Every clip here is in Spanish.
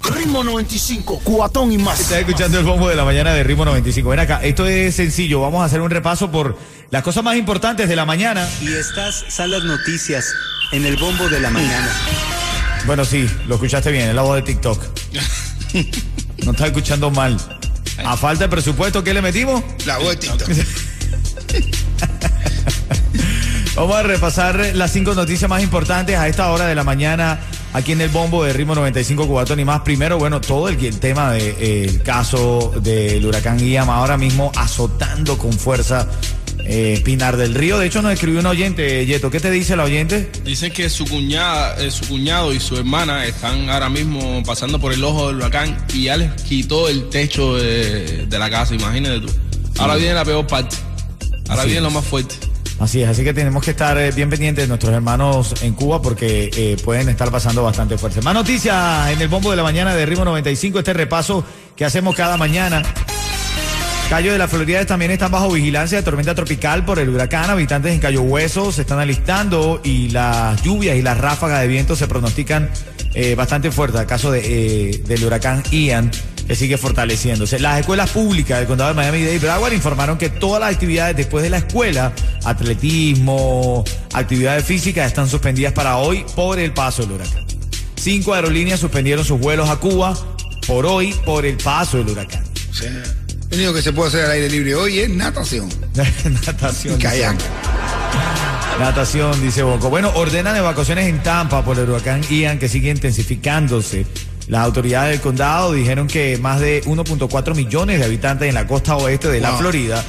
Ritmo 95, cuatón y más. Estás escuchando el bombo de la mañana de Ritmo 95. Ven acá, esto es sencillo. Vamos a hacer un repaso por las cosas más importantes de la mañana. Y estas son las noticias en el bombo de la mañana. Bueno, sí, lo escuchaste bien, es la voz de TikTok. No estás escuchando mal. A falta de presupuesto, ¿qué le metimos? La voz de TikTok. Vamos a repasar las cinco noticias más importantes a esta hora de la mañana aquí en el bombo de Ritmo 95 Cubatón y más. Primero, bueno, todo el, el tema del de, eh, caso del huracán Guillama ahora mismo azotando con fuerza eh, Pinar del Río. De hecho, nos escribió un oyente, Yeto. ¿Qué te dice la oyente? Dice que su, cuñada, eh, su cuñado y su hermana están ahora mismo pasando por el ojo del huracán y ya les quitó el techo de, de la casa, imagínate tú. Ahora viene la peor parte. Ahora Así viene es. lo más fuerte. Así es, así que tenemos que estar eh, bien pendientes de nuestros hermanos en Cuba porque eh, pueden estar pasando bastante fuerte. Más noticias en el bombo de la mañana de Ritmo 95, este repaso que hacemos cada mañana. Cayo de la Florida también están bajo vigilancia de tormenta tropical por el huracán. Habitantes en Cayo Hueso se están alistando y las lluvias y las ráfagas de viento se pronostican eh, bastante fuertes caso de, del huracán Ian que sigue fortaleciéndose. Las escuelas públicas del condado de Miami-Dade y Broward informaron que todas las actividades después de la escuela, atletismo, actividades físicas, están suspendidas para hoy por el paso del huracán. Cinco aerolíneas suspendieron sus vuelos a Cuba por hoy por el paso del huracán. O sea, lo único que se puede hacer al aire libre hoy es natación. Natación. Kayak. Natación, dice Bonco. Bueno, ordenan evacuaciones en Tampa por el huracán Ian que sigue intensificándose. Las autoridades del condado dijeron que más de 1.4 millones de habitantes en la costa oeste de la Wow. Florida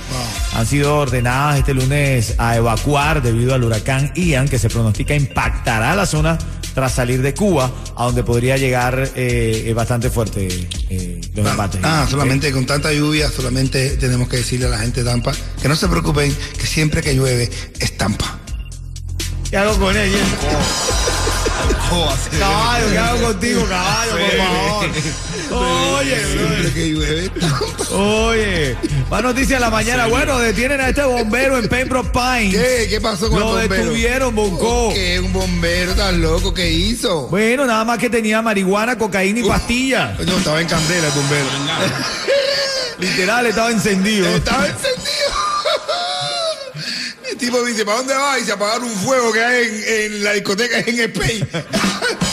han sido ordenadas este lunes a evacuar debido al huracán Ian que se pronostica impactará la zona tras salir de Cuba, a donde podría llegar eh, eh, bastante fuerte eh, los embates. Ah, solamente con tanta lluvia, solamente tenemos que decirle a la gente de Tampa que no se preocupen, que siempre que llueve es Tampa. ¿Qué hago con ella? Caballo, ¿qué hago contigo, caballo, por favor? Oye, Siempre que llueve. Oye, más noticias en la mañana. Bueno, detienen a este bombero en Pembroke Pines. ¿Qué? ¿Qué pasó con Lo el bombero? detuvieron, Bonco. ¿Qué? ¿Un bombero tan loco? ¿Qué hizo? Bueno, nada más que tenía marihuana, cocaína y pastillas. No, estaba en candela el bombero. Literal, estaba encendido. Estaba encendido. El tipo dice, ¿para dónde va? Y se apagaron un fuego que hay en, en la discoteca en Spain.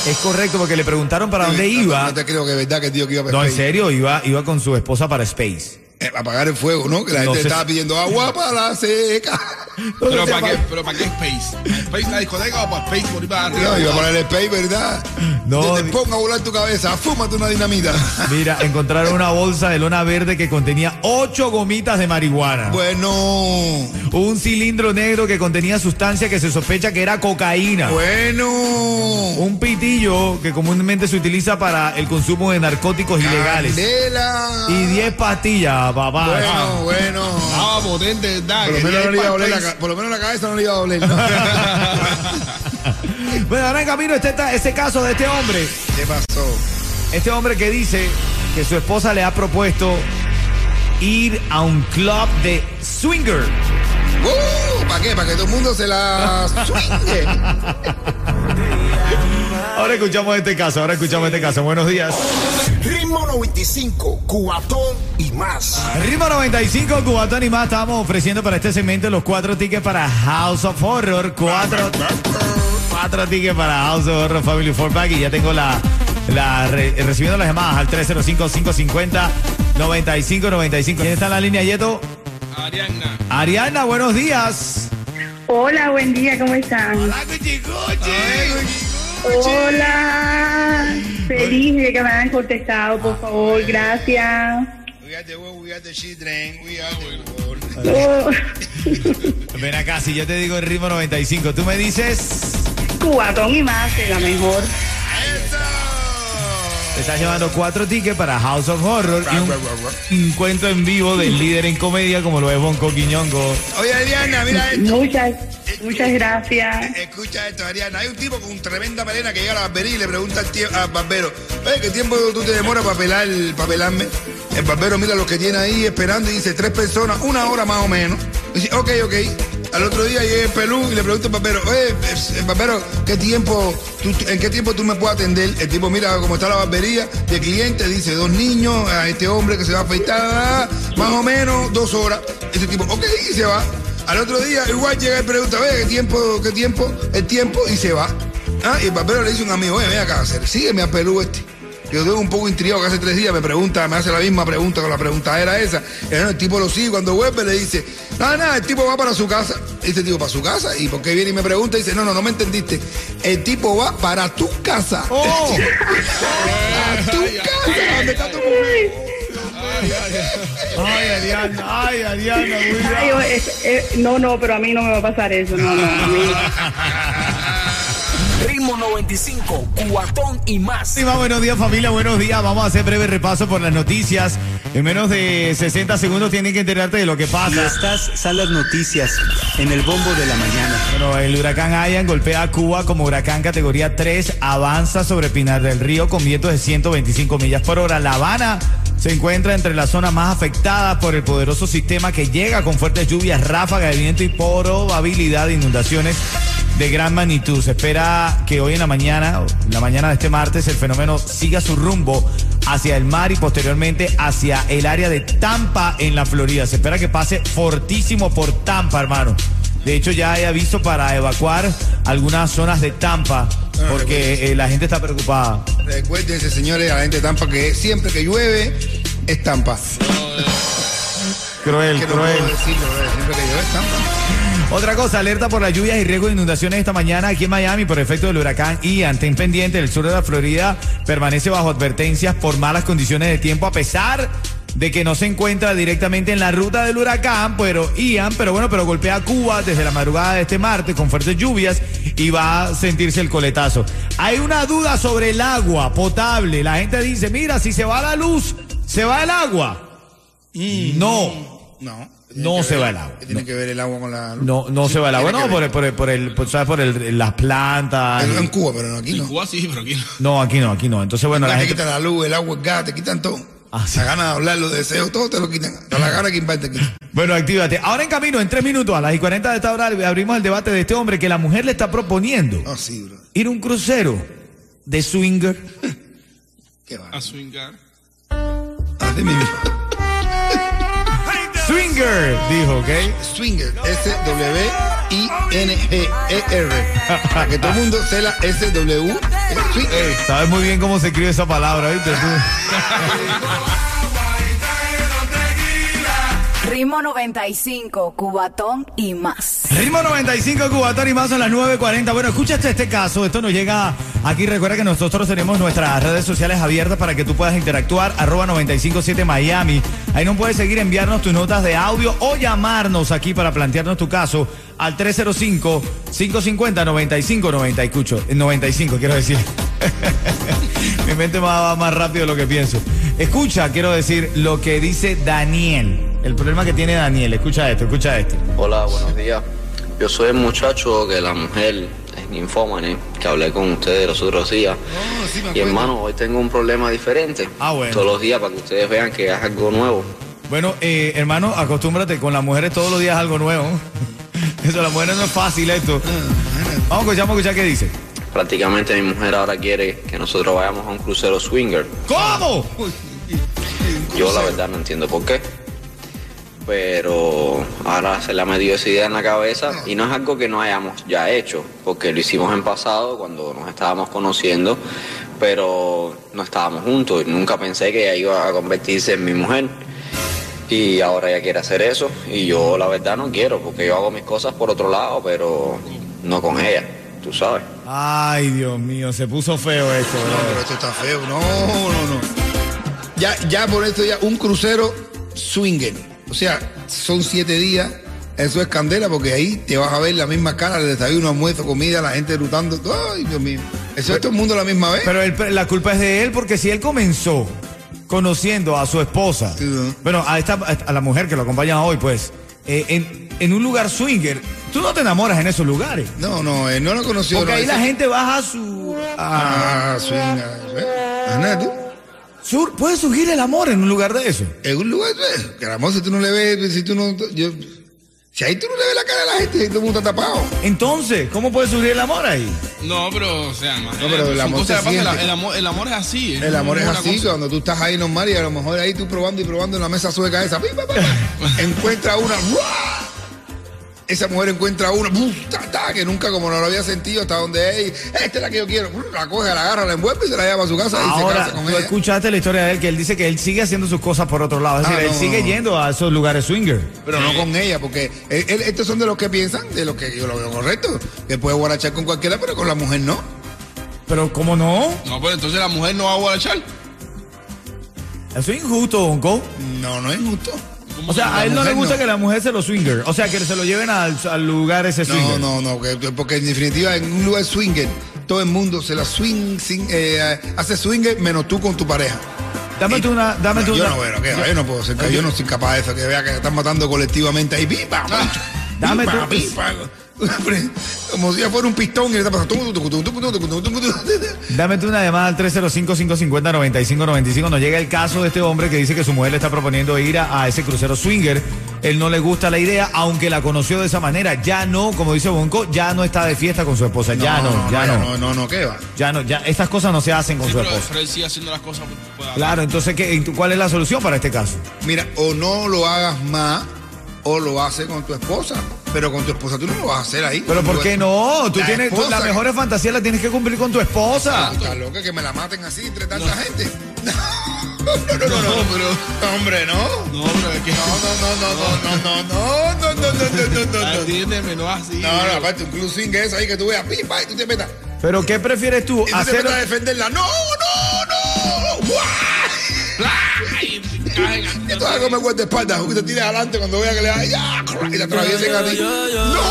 Es correcto, porque le preguntaron para dónde iba. No te creo que es verdad que el tío que iba para No, en serio, iba, iba con su esposa para Space. Eh, apagar el fuego, ¿no? Que la No gente estaba pidiendo agua para la seca. Pero ¿para pa- qué, pero ¿para qué Space? ¿Space la discoteca o para Space por ahí para arriba? No, iba a poner el Spain, ¿verdad? No, Que te ponga a volar tu cabeza, fúmate una dinamita. Mira, encontraron una bolsa de lona verde que contenía ocho gomitas de marihuana. Bueno, Un cilindro negro que contenía sustancia que se sospecha que era cocaína. bueno. Un pitillo que comúnmente se utiliza para el consumo de narcóticos ilegales. Candela. Y 10 pastillas, papá. Bueno, bueno. Ah, potente, ¿verdad? Por lo, Que menos no le iba a para doler la, Space. ca- por lo menos la cabeza no le iba a doler. ¿no? Bueno, ahora en camino este, este caso de este hombre. ¿Qué pasó? Este hombre que dice que su esposa le ha propuesto ir a un club de swinger. Uh, ¿Para qué? Para que todo el mundo se la swingue. Ahora escuchamos este caso, ahora escuchamos este caso. Buenos días. Ritmo 95, cuatón y más. Ritmo 95, Cubatón y más. Estamos ofreciendo para este segmento los cuatro tickets para House of Horror. Cuatro, cuatro tickets para House of Horror Family Four Pack. Y ya tengo la, la re- recibiendo las llamadas al 305-550-9595. ¿Quién está en la línea, Yeto? Ariana. Ariana, buenos días. Hola, buen día, ¿cómo están? Hola, Cuchi, Cuchi. Hola, feliz de que me hayan contestado, por favor, gracias. We got the world, we got the children, we got the world. Oh, Ven acá, si yo te digo el ritmo 95, tú me dices. Cubatón y más, de la mejor. Te estás llevando cuatro tickets para House of Horror y un encuentro en vivo del líder en comedia como lo es Bonco Quiñongo. Oye, Adriana, mira esto. Muchas, muchas gracias. Escucha esto, Ariana. Hay un tipo con tremenda melena que llega a la barbería y le pregunta al, tie- al barbero, "Oye, ¿qué tiempo tú te demoras para pelar, para pelarme? El barbero mira los que tiene ahí esperando y dice, tres personas, una hora más o menos. Y dice, ok, ok. Al otro día llega el pelú y le pregunta al barbero, oye, el barbero, ¿qué tiempo, ¿en qué tiempo tú me puedes atender? El tipo mira cómo está la barbería de cliente, dice, dos niños, a este hombre que se va a afeitar, más o menos dos horas. Ese tipo, ok, y se va. Al otro día, igual llega y pregunta, oye, ¿qué tiempo, qué tiempo? El tiempo y se va. Ah, y el barbero le dice a un amigo, oye, ven acá, hacer, sígueme a Perú este. Yo estoy un poco intrigado que hace tres días me pregunta, me hace la misma pregunta, con la pregunta era esa. El tipo lo sigue, cuando vuelve le dice, nada, nada, el tipo va para su casa. Dice el tipo, ¿para su casa? ¿Y por qué viene y me pregunta? Dice, no, no, no me entendiste. El tipo va para tu casa. ¡Oh! a tu casa, donde está tu mujer. ¡Ay, Ariana! ¡Ay, Ariana! Ay, no, no, pero a mí no me va a pasar eso, no, no, a mí. Ritmo 95, cuatón y más. Sí, va, buenos días familia, buenos días. Vamos a hacer breve repaso por las noticias. En menos de 60 segundos tienen que enterarte de lo que Y pasa. estas son las noticias en el bombo de la mañana. Bueno, el huracán Ian golpea a Cuba como huracán categoría 3, avanza sobre Pinar del Río con vientos de 125 millas por hora. La Habana se encuentra entre las zonas más afectadas por el poderoso sistema que llega con fuertes lluvias, ráfagas de viento y probabilidad de inundaciones de gran magnitud. Se espera que hoy en la mañana, la mañana de este martes, el fenómeno siga su rumbo hacia el mar y posteriormente hacia el área de Tampa en la Florida. Se espera que pase fortísimo por Tampa, hermano. De hecho, ya hay aviso para evacuar algunas zonas de Tampa porque eh, la gente está preocupada. Recuérdense, señores, a la gente de Tampa que siempre que llueve es Tampa. Cruel, Que no cruel. puedo decirlo, eh, siempre que llueve es Tampa. Otra cosa, alerta por las lluvias y riesgo de inundaciones esta mañana aquí en Miami por efecto del huracán Ian. Ten pendiente, el sur de la Florida permanece bajo advertencias por malas condiciones de tiempo a pesar de que no se encuentra directamente en la ruta del huracán, pero Ian, pero bueno, pero golpea a Cuba desde la madrugada de este martes con fuertes lluvias y va a sentirse el coletazo. Hay una duda sobre el agua potable. La gente dice, mira, si se va la luz, ¿se va el agua? No. No. No se ver- va el agua, Tiene no. que ver el agua con la luz. No, no Sí, se va el agua, no, por el, por el, por el, por, ¿sabes? por el- las plantas. En, en Cuba, pero no aquí En no. Cuba sí, pero aquí no. No, aquí no, aquí no. Entonces, bueno, la te gente. quitan la luz, el agua, el gas, te quitan todo. Ah, sí. La gana de hablar, los deseos, todo te lo quitan. La gana que invade te quitan. Bueno, actívate. Ahora en camino, en tres minutos, a las y 40 de esta hora, abrimos el debate de este hombre que la mujer le está proponiendo Ah, sí, bro. ir a un crucero de swinger. Qué va. A swingar. Así mismo. Swinger, dijo, ¿ok? Swinger, S-W-I-N-G-E-R. Para que todo el mundo se la S-W. Sabes muy bien cómo se escribe esa palabra, ¿viste? Tú. Ritmo 95, Cubatón y más. Ritmo 95, Cubatón y más son las 9.40. Bueno, escúchate este caso. Esto nos llega aquí. Recuerda que nosotros tenemos nuestras redes sociales abiertas para que tú puedas interactuar. Arroba 957 Miami. Ahí nos puedes seguir, enviarnos tus notas de audio o llamarnos aquí para plantearnos tu caso al 305-550-9590. Escucho, 95, quiero decir. Mi mente va más rápido de lo que pienso. Escucha, quiero decir, lo que dice Daniel. El problema que tiene Daniel. Escucha esto, escucha esto. Hola, buenos días. Yo soy el muchacho que la mujer es ninfómane, que hablé con ustedes los otros días. Oh, sí, Y hermano, hoy tengo un problema diferente. Ah, bueno. Todos los días para que ustedes vean que es algo nuevo. Bueno, eh, hermano, acostúmbrate con las mujeres todos los días algo nuevo. Eso, las mujeres no es fácil esto. Vamos a escuchar, vamos a escuchar qué dice. Prácticamente mi mujer ahora quiere que nosotros vayamos a un crucero swinger. ¿Cómo? Yo la verdad no entiendo por qué. Pero ahora se le ha metido esa idea en la cabeza y no es algo que no hayamos ya hecho, porque lo hicimos en pasado cuando nos estábamos conociendo, pero no estábamos juntos y nunca pensé que ella iba a convertirse en mi mujer. Y ahora ella quiere hacer eso y yo la verdad no quiero porque yo hago mis cosas por otro lado, pero no con ella, tú sabes. Ay, Dios mío, se puso feo esto. No, pero esto está feo. No, no, no. Ya, ya por esto ya, un crucero swinger. O sea, son siete días. Eso es candela porque ahí te vas a ver la misma cara, el desayuno, almuerzo, comida, la gente rutando. Ay, Dios mío. Eso es todo el mundo a la misma vez. Pero él- la culpa es de él porque si él comenzó conociendo a su esposa, Sí, ¿no? bueno, a, esta, a la mujer que lo acompaña hoy, pues, eh, en, en un lugar swinger, tú no te enamoras en esos lugares. No, no, él no lo conoció. Porque no, ahí la gente baja a su... a- Ah, swinger. ¿eh? Ajá, tú. Sur- puede surgir el amor en un lugar de eso. En un lugar, que el amor, si tú no le ves, si tú no. Yo, si ahí tú no le ves la cara a la gente, todo el mundo está tapado. Entonces, ¿cómo puede surgir el amor ahí? No, pero, o sea, imagínate, No, pero el amor cosas se que pasan, siente. el, amor, el amor es así. El amor es así, cosa- cuando tú estás ahí normal y a lo mejor ahí tú probando y probando en la mesa sueca esa, pi, pa, pa, pa, encuentra una, ¡ruah! Esa mujer encuentra una, ta, ta, que nunca como no lo había sentido hasta donde es, esta es la que yo quiero, la coge, la agarra, la envuelve y se la lleva a su casa y se Ahora, casa con tú ella. escuchaste la historia de él, que él dice que él sigue haciendo sus cosas por otro lado. Es Ah, decir, él sigue no. yendo a esos lugares swinger. Pero no con ella, porque él- él- estos son de los que piensan, de los que yo lo veo correcto, que puede guarachar con cualquiera, pero con la mujer no. Pero, ¿cómo no? No, pero entonces la mujer no va a guarachar. Eso es injusto, Bonco. No, no es justo. O sea, a él no le gusta no. que la mujer se lo swinger. O sea, que se lo lleven al, al lugar ese swinger. No, no, no, que- porque en definitiva en un lugar swinger, todo el mundo se la swing, eh, hace swinger menos tú con tu pareja. Dame tú una, dame No, tú yo una. no, bueno, que yo no puedo ser, yo no soy capaz de eso, que vea que están matando colectivamente ahí, pipa, Dame pipa, tú- pipa, como si ya fuera un pistón y le está pasando. Dame tú una llamada al 305-550-9595. Nos llega el caso de este hombre que dice que su mujer le está proponiendo ir a, a ese crucero swinger. Él no le gusta la idea, aunque la conoció de esa manera. Ya no, como dice Bonco, ya no está de fiesta con su esposa. ya no, ya no, no, no, no, ¿qué va? Ya no, ya estas cosas no se hacen con Sí, su pero, esposa. pero él sigue haciendo las cosas. pues, Claro, entonces, ¿qué, ¿cuál es la solución para este caso? Mira, o no lo hagas más, o lo haces con tu esposa. Pero con tu esposa tú no lo vas a hacer ahí. Pero ¿por qué no? Tú La tienes, tú- las mejores fantasías las tienes que cumplir con tu esposa. Está loca que me la maten así entre tanta gente. No, no, no, no, no, pero, hombre, no. No, pero es que. No, no, no, no, no, no, no, no, no, no, no, no, no. Entiéndeme, no así. No, no, aparte, un club swing es ahí que tú veas, pipa, y tú te metas. Pero ¿qué prefieres tú? Y tú te Hacer... metas a defenderla. No, no, no. ¡Guau! A- Y tú vas a comer espalda y te tiras adelante cuando veas que le da ya, y te atraviesen a ti. No,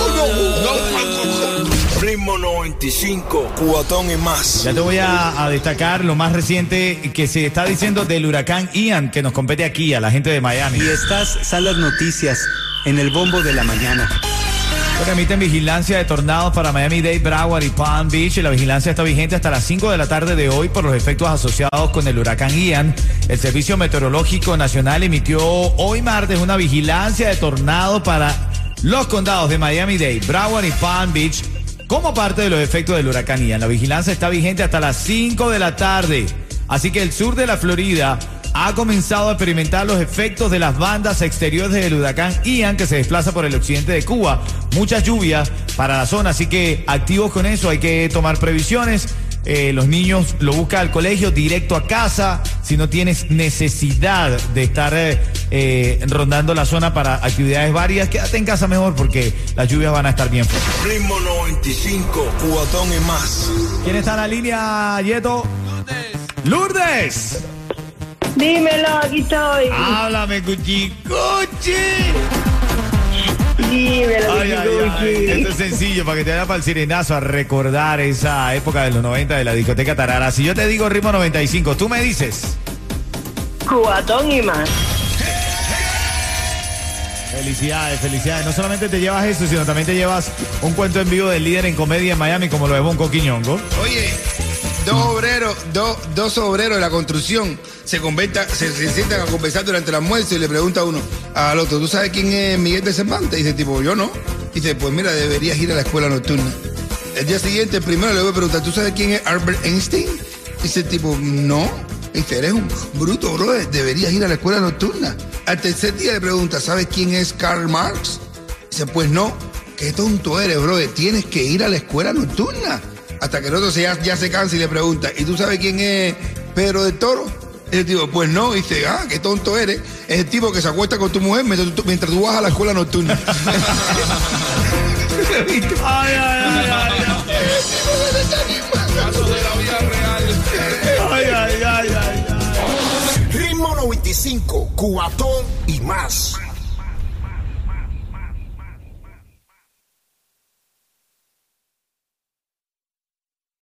no, no. Ritmo 95, cuatón y más. Ya te voy a, a destacar lo más reciente que se está diciendo del huracán Ian, que nos compete aquí, a la gente de Miami. Y estas son las noticias en el bombo de la mañana. Bueno, emiten vigilancia de tornados para Miami-Dade, Broward y Palm Beach. La vigilancia está vigente hasta las 5 de la tarde de hoy por los efectos asociados con el huracán Ian. El Servicio Meteorológico Nacional emitió hoy martes una vigilancia de tornados para los condados de Miami-Dade, Broward y Palm Beach como parte de los efectos del huracán Ian. La vigilancia está vigente hasta las 5 de la tarde. Así que el sur de la Florida ha comenzado a experimentar los efectos de las bandas exteriores del huracán Ian que se desplaza por el occidente de Cuba. Muchas lluvias para la zona, así que activos con eso, hay que tomar previsiones. Eh, los niños lo buscan al colegio directo a casa. Si no tienes necesidad de estar eh, eh, rondando la zona para actividades varias, quédate en casa mejor porque las lluvias van a estar bien fuertes. Ritmo 95, cuatón y más. ¿Quién está en la línea, Yeto? Lourdes. Dímelo, aquí estoy. Háblame, cuchi, cuchi. Dímelo, Ay, ay, ay. Cuchi. Esto es sencillo para que te vaya para el sirenazo a recordar esa época de los 90 de la discoteca Tarara. Si yo te digo ritmo 95, tú me dices. Cubatón y más. Felicidades, felicidades. No solamente te llevas eso, sino también te llevas un cuento en vivo del líder en comedia en Miami, como lo de Bonco Quiñongo. Oye, dos obreros, dos, dos obreros de la construcción se, converta- se, sientan a conversar durante el almuerzo y le pregunta uno al otro, ¿tú sabes quién es Miguel de Cervantes? Y dice, tipo, yo no. Dice, pues mira, deberías ir a la escuela nocturna. El día siguiente, primero le voy a preguntar, ¿tú sabes quién es Albert Einstein? Dice, tipo, no. Dice, eres un bruto, brother, deberías ir a la escuela nocturna. Al tercer día le pregunta, ¿sabes quién es Karl Marx? Dice, pues no, qué tonto eres, brother, tienes que ir a la escuela nocturna. Hasta que el otro se, ya, ya se cansa y le pregunta, ¿y tú sabes quién es Pedro del Toro? Ese tipo, pues no, dice, ah, qué tonto eres. Es el tipo que se acuesta con tu mujer mientras tú, mientras tú vas a la escuela nocturna. Ay, ay, ay, ay. Casos de la vida real. Ay, ay, ay, ay, ay. Ritmo 95, cuatón y más.